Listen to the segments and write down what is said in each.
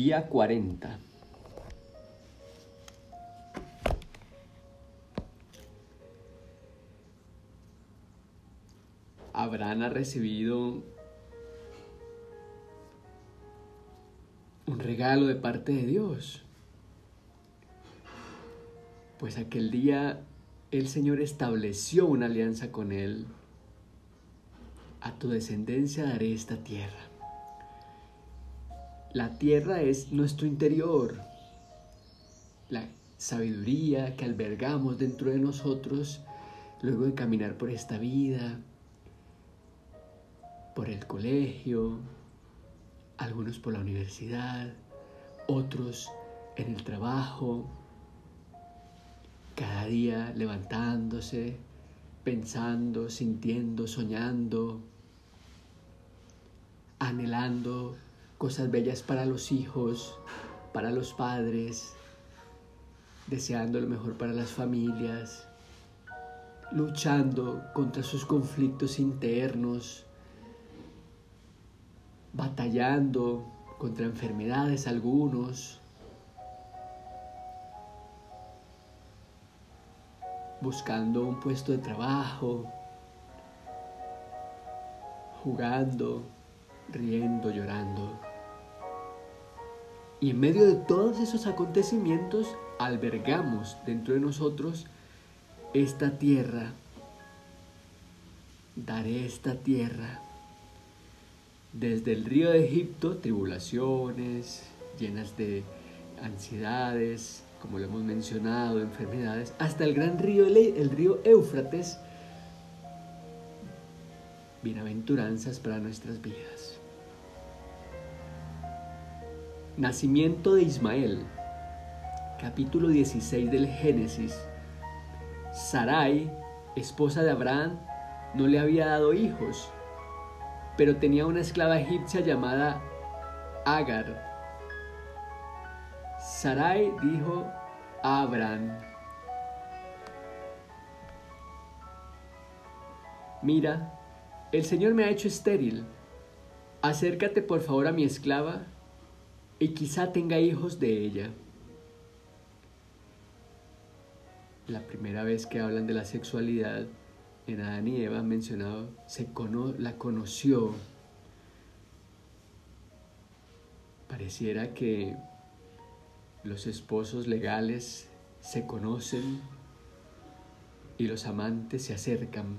Día 40. Abraham ha recibido un regalo de parte de Dios. Pues aquel día el Señor estableció una alianza con él. A tu descendencia daré esta tierra. La tierra es nuestro interior, la sabiduría que albergamos dentro de nosotros luego de caminar por esta vida, por el colegio, algunos por la universidad, otros en el trabajo, cada día levantándose, pensando, sintiendo, soñando, anhelando cosas bellas para los hijos, para los padres, deseando lo mejor para las familias, luchando contra sus conflictos internos, batallando contra enfermedades algunos, buscando un puesto de trabajo, jugando, riendo, llorando. Y en medio de todos esos acontecimientos albergamos dentro de nosotros esta tierra. Daré esta tierra. Desde el río de Egipto, tribulaciones llenas de ansiedades, como lo hemos mencionado, enfermedades, hasta el gran río, el río Éufrates, bienaventuranzas para nuestras vidas. Nacimiento de Ismael, capítulo 16 del Génesis. Sarai, esposa de Abraham, no le había dado hijos, pero tenía una esclava egipcia llamada Agar. Sarai dijo a Abraham, Mira, el Señor me ha hecho estéril. Acércate por favor a mi esclava y quizá tenga hijos de ella. La primera vez que hablan de la sexualidad en Adán y Eva mencionado, se la conoció. Pareciera que los esposos legales se conocen y los amantes se acercan.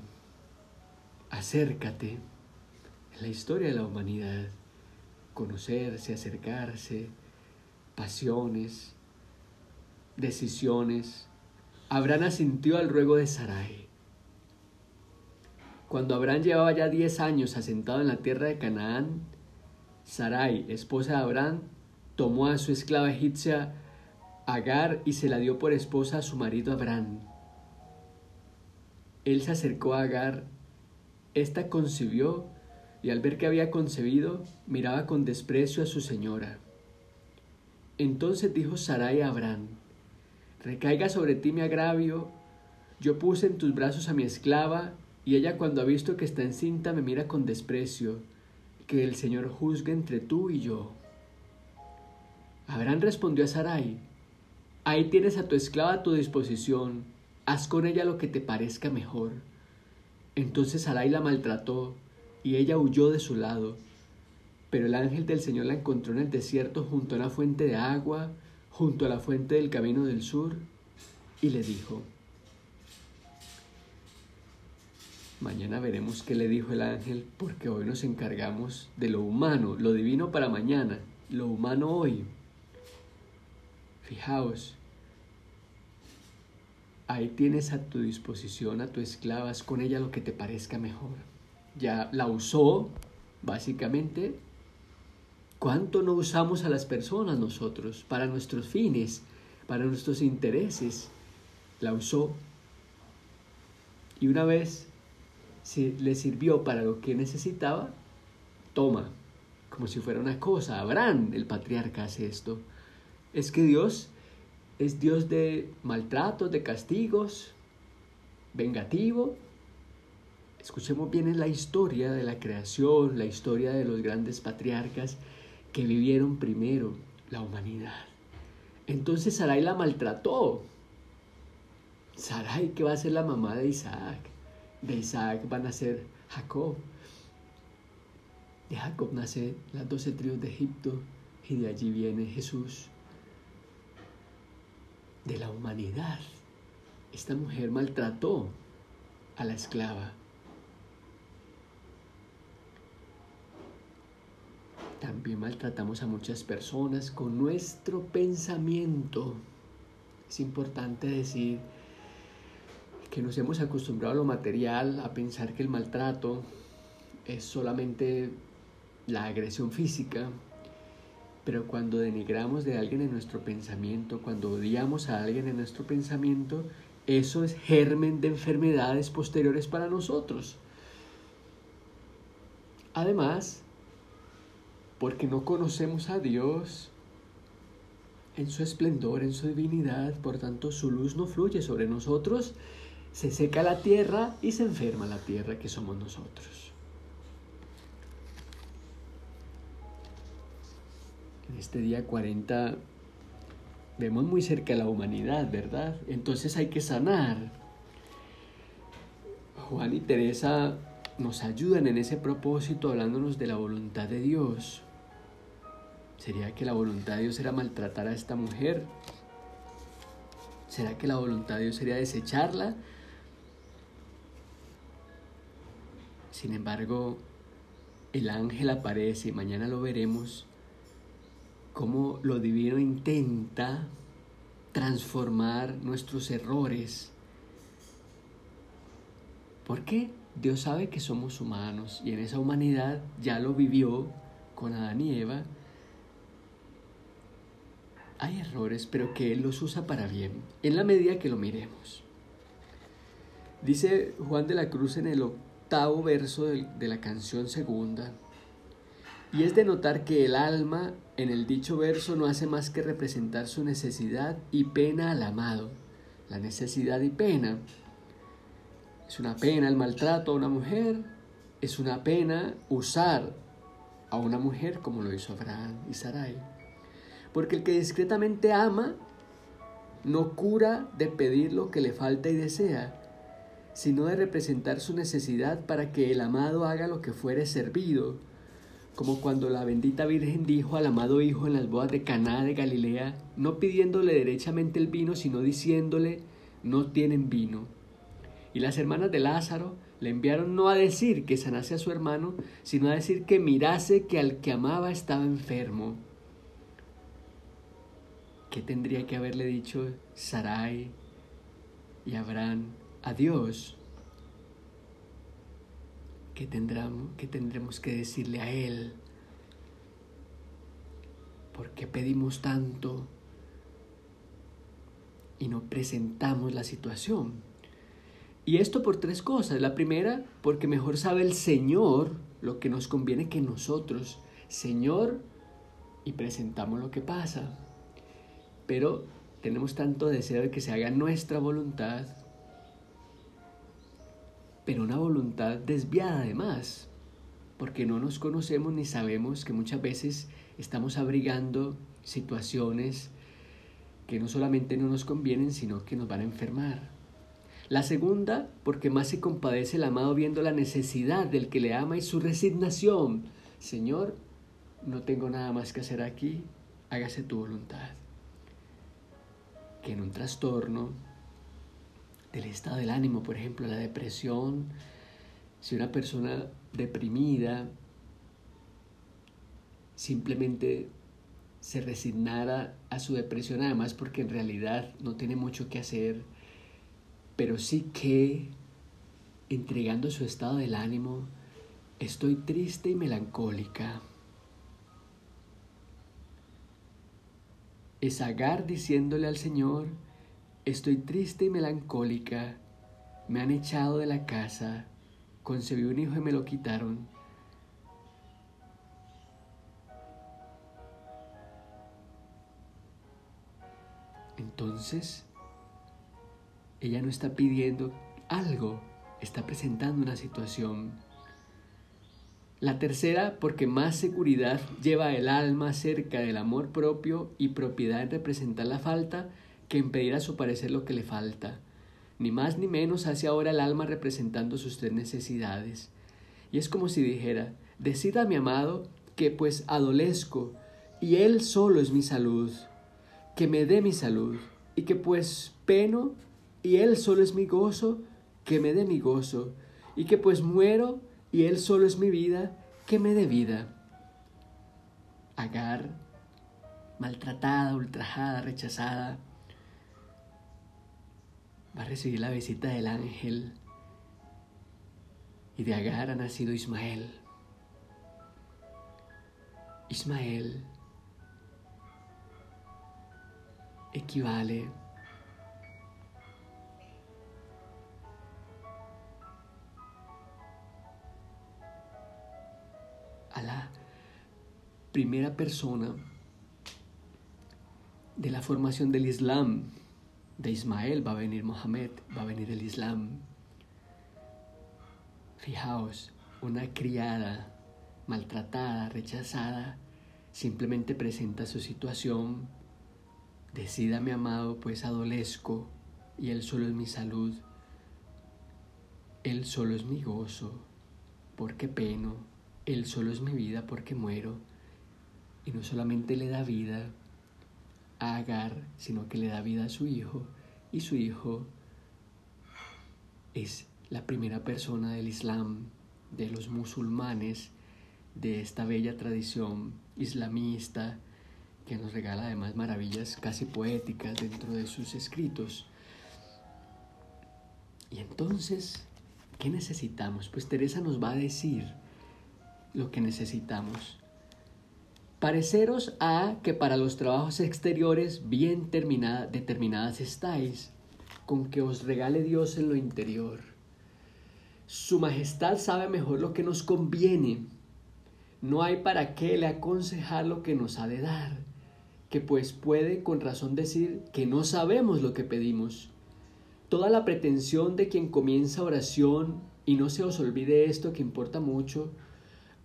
Acércate la historia de la humanidad conocerse, acercarse, pasiones, decisiones. Abraham asintió al ruego de Sarai. Cuando Abraham llevaba ya diez años asentado en la tierra de Canaán, Sarai, esposa de Abraham, tomó a su esclava egipcia Agar y se la dio por esposa a su marido Abraham. Él se acercó a Agar, esta concibió y al ver que había concebido, miraba con desprecio a su señora. Entonces dijo Sarai a Abraham, Recaiga sobre ti mi agravio, yo puse en tus brazos a mi esclava, y ella cuando ha visto que está encinta me mira con desprecio, que el Señor juzgue entre tú y yo. Abraham respondió a Sarai, Ahí tienes a tu esclava a tu disposición, haz con ella lo que te parezca mejor. Entonces Sarai la maltrató, y ella huyó de su lado. Pero el ángel del Señor la encontró en el desierto junto a una fuente de agua, junto a la fuente del camino del sur, y le dijo, Mañana veremos qué le dijo el ángel, porque hoy nos encargamos de lo humano, lo divino para mañana, lo humano hoy. Fijaos, ahí tienes a tu disposición a tu esclavas con ella lo que te parezca mejor ya la usó, básicamente. ¿Cuánto no usamos a las personas nosotros para nuestros fines, para nuestros intereses? La usó. Y una vez si le sirvió para lo que necesitaba, toma, como si fuera una cosa. Abraham, el patriarca, hace esto. Es que Dios es Dios de maltratos, de castigos, vengativo, Escuchemos bien la historia de la creación, la historia de los grandes patriarcas que vivieron primero. la humanidad. Entonces Sarai la maltrató. Sarai, que va a ser la mamá de Isaac. De Isaac van a ser Jacob. De Jacob nace las doce tribus de Egipto y de allí viene Jesús. De la humanidad. Esta mujer maltrató a la esclava. Maltratamos a muchas personas con nuestro pensamiento. Es importante decir que nos hemos acostumbrado a lo material, a pensar que el maltrato es solamente la agresión física, pero cuando denigramos de alguien en nuestro pensamiento, cuando odiamos a alguien en nuestro pensamiento, eso es germen de enfermedades posteriores para nosotros. Además, porque no conocemos a Dios en su esplendor, en su divinidad, por tanto su luz no fluye sobre nosotros, se seca la tierra y se enferma la tierra que somos nosotros. En este día 40 vemos muy cerca la humanidad, ¿verdad? Entonces hay que sanar. Juan y Teresa nos ayudan en ese propósito hablándonos de la voluntad de Dios. ¿Sería que la voluntad de Dios era maltratar a esta mujer? ¿Será que la voluntad de Dios sería desecharla? Sin embargo, el ángel aparece y mañana lo veremos, cómo lo divino intenta transformar nuestros errores. ¿Por qué? Dios sabe que somos humanos y en esa humanidad ya lo vivió con Adán y Eva hay errores, pero que Él los usa para bien, en la medida que lo miremos. Dice Juan de la Cruz en el octavo verso de, la canción segunda, y es de notar que el alma en el dicho verso no hace más que representar su necesidad y pena al amado. La necesidad y pena. Es una pena el maltrato a una mujer, es una pena usar a una mujer como lo hizo Abraham y Sarai. Porque el que discretamente ama no cura de pedir lo que le falta y desea, sino de representar su necesidad para que el amado haga lo que fuere servido, como cuando la bendita Virgen dijo al amado Hijo en las bodas de Caná de Galilea, no pidiéndole derechamente el vino, sino diciéndole, no tienen vino. Y las hermanas de Lázaro le enviaron no a decir que sanase a su hermano, sino a decir que mirase que al que amaba estaba enfermo. ¿Qué tendría que haberle dicho Sarai y Abraham a Dios? ¿Qué, tendremos, ¿Qué tendremos que decirle a Él? ¿Por qué pedimos tanto y no presentamos la situación? Y esto por tres cosas. La primera, porque mejor sabe el Señor lo que nos conviene que nosotros. Señor, y presentamos lo que pasa pero tenemos tanto deseo de que se haga nuestra voluntad, pero una voluntad desviada además, porque no nos conocemos ni sabemos que muchas veces estamos abrigando situaciones que no solamente no nos convienen, sino que nos van a enfermar. La segunda, porque más se compadece el amado viendo la necesidad del que le ama y su resignación. Señor, no tengo nada más que hacer aquí, hágase tu voluntad que en un trastorno del estado del ánimo, por ejemplo, la depresión, si una persona deprimida simplemente se resignara a su depresión, además porque en realidad no tiene mucho que hacer, pero sí que entregando su estado del ánimo, estoy triste y melancólica. Es Agar diciéndole al Señor, estoy triste y melancólica, me han echado de la casa, concebí un hijo y me lo quitaron. Entonces, ella no está pidiendo algo, está presentando una situación. La tercera, porque más seguridad lleva el alma cerca del amor propio y propiedad en representar la falta que en pedir a su parecer lo que le falta. Ni más ni menos hace ahora el alma representando sus tres necesidades. Y es como si dijera, decida mi amado que pues adolezco y él solo es mi salud, que me dé mi salud, y que pues peno y él solo es mi gozo, que me dé mi gozo, y que pues muero y Él solo es mi vida, que me dé vida. Agar, maltratada, ultrajada, rechazada, va a recibir la visita del ángel y de Agar ha nacido Ismael. Ismael equivale la primera persona de la formación del Islam. De Ismael va a venir Mohammed, va a venir el Islam. Fijaos, una criada maltratada, rechazada, simplemente presenta su situación. Decida mi amado, pues adolezco y Él solo es mi salud. Él solo es mi gozo, porque peno, él solo es mi vida porque muero. Y no solamente le da vida a Agar, sino que le da vida a su hijo. Y su hijo es la primera persona del Islam, de los musulmanes, de esta bella tradición islamista que nos regala además maravillas casi poéticas dentro de sus escritos. Y entonces, ¿qué necesitamos? Pues Teresa nos va a decir lo que necesitamos. Pareceros a que para los trabajos exteriores bien determinadas estáis, con que os regale Dios en lo interior. Su Majestad sabe mejor lo que nos conviene. No hay para qué le aconsejar lo que nos ha de dar, que pues puede con razón decir que no sabemos lo que pedimos. Toda la pretensión de quien comienza oración, y no se os olvide esto que importa mucho,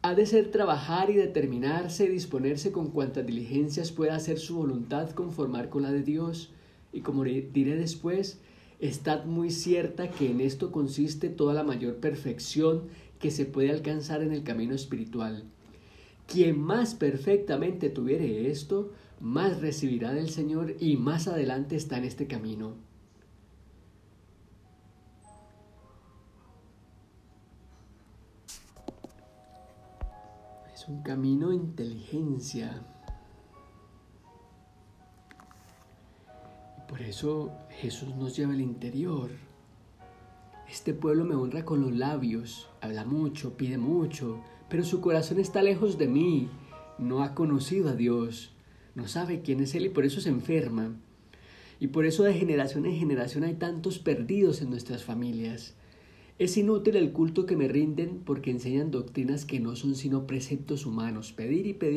ha de ser trabajar y determinarse y disponerse con cuantas diligencias pueda hacer su voluntad conformar con la de Dios. Y como diré después, estad muy cierta que en esto consiste toda la mayor perfección que se puede alcanzar en el camino espiritual. Quien más perfectamente tuviere esto, más recibirá del Señor y más adelante está en este camino. Un camino de inteligencia. Por eso Jesús nos lleva al interior. Este pueblo me honra con los labios, habla mucho, pide mucho, pero su corazón está lejos de mí, no ha conocido a Dios, no sabe quién es Él y por eso se enferma. Y por eso de generación en generación hay tantos perdidos en nuestras familias. Es inútil el culto que me rinden porque enseñan doctrinas que no son sino preceptos humanos. Pedir y pedir